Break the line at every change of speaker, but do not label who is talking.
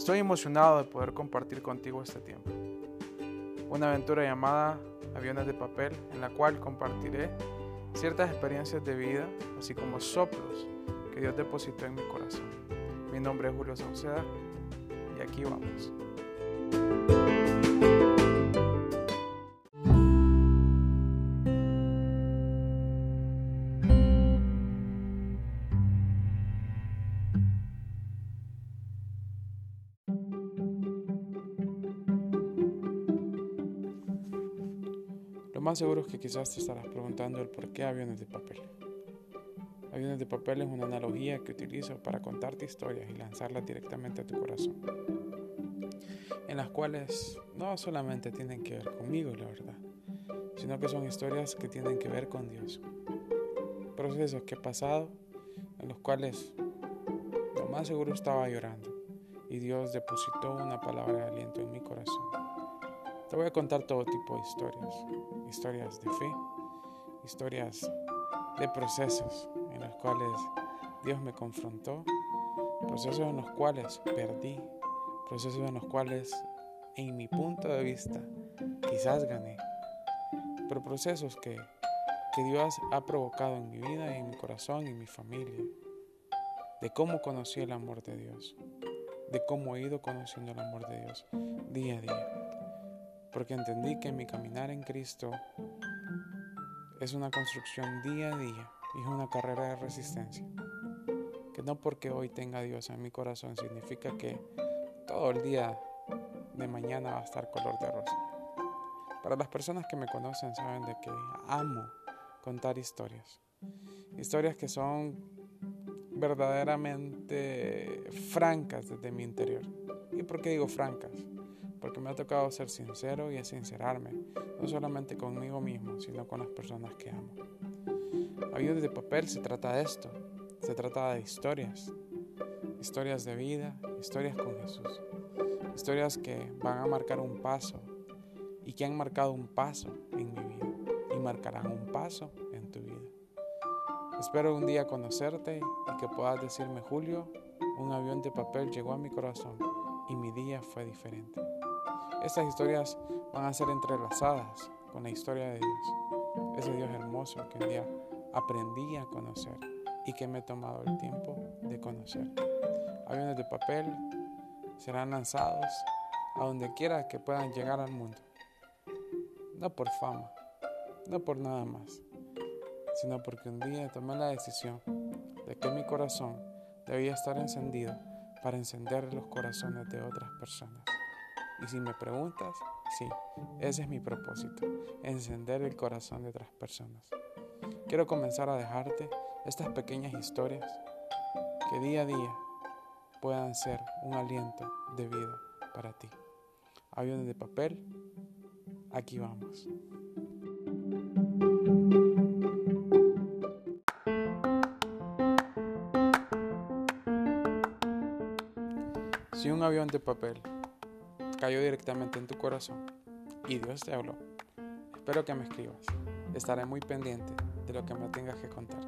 Estoy emocionado de poder compartir contigo este tiempo. Una aventura llamada Aviones de Papel en la cual compartiré ciertas experiencias de vida, así como soplos que Dios depositó en mi corazón. Mi nombre es Julio Sauceda y aquí vamos. Lo más seguro es que quizás te estarás preguntando el por qué aviones de papel. Aviones de papel es una analogía que utilizo para contarte historias y lanzarlas directamente a tu corazón. En las cuales no solamente tienen que ver conmigo, la verdad, sino que son historias que tienen que ver con Dios. Procesos que he pasado en los cuales lo más seguro estaba llorando y Dios depositó una palabra de aliento en mi corazón. Te voy a contar todo tipo de historias, historias de fe, historias de procesos en los cuales Dios me confrontó, procesos en los cuales perdí, procesos en los cuales en mi punto de vista quizás gané, pero procesos que, que Dios ha provocado en mi vida, en mi corazón, en mi familia, de cómo conocí el amor de Dios, de cómo he ido conociendo el amor de Dios día a día porque entendí que mi caminar en Cristo es una construcción día a día y es una carrera de resistencia. Que no porque hoy tenga Dios en mi corazón significa que todo el día de mañana va a estar color de rosa. Para las personas que me conocen saben de que amo contar historias. Historias que son verdaderamente francas desde mi interior. ¿Y por qué digo francas? Porque me ha tocado ser sincero y sincerarme, no solamente conmigo mismo, sino con las personas que amo. Ayuda de papel se trata de esto, se trata de historias, historias de vida, historias con Jesús, historias que van a marcar un paso y que han marcado un paso en mi vida y marcarán un paso en tu vida. Espero un día conocerte y que puedas decirme, Julio, un avión de papel llegó a mi corazón y mi día fue diferente. Estas historias van a ser entrelazadas con la historia de Dios. Ese Dios hermoso que un día aprendí a conocer y que me he tomado el tiempo de conocer. Aviones de papel serán lanzados a donde quiera que puedan llegar al mundo. No por fama, no por nada más, sino porque un día tomé la decisión de que mi corazón debía estar encendido para encender los corazones de otras personas. Y si me preguntas, sí, ese es mi propósito, encender el corazón de otras personas. Quiero comenzar a dejarte estas pequeñas historias que día a día puedan ser un aliento de vida para ti. Aviones de papel, aquí vamos. Si un avión de papel cayó directamente en tu corazón y Dios te habló. Espero que me escribas. Estaré muy pendiente de lo que me tengas que contar.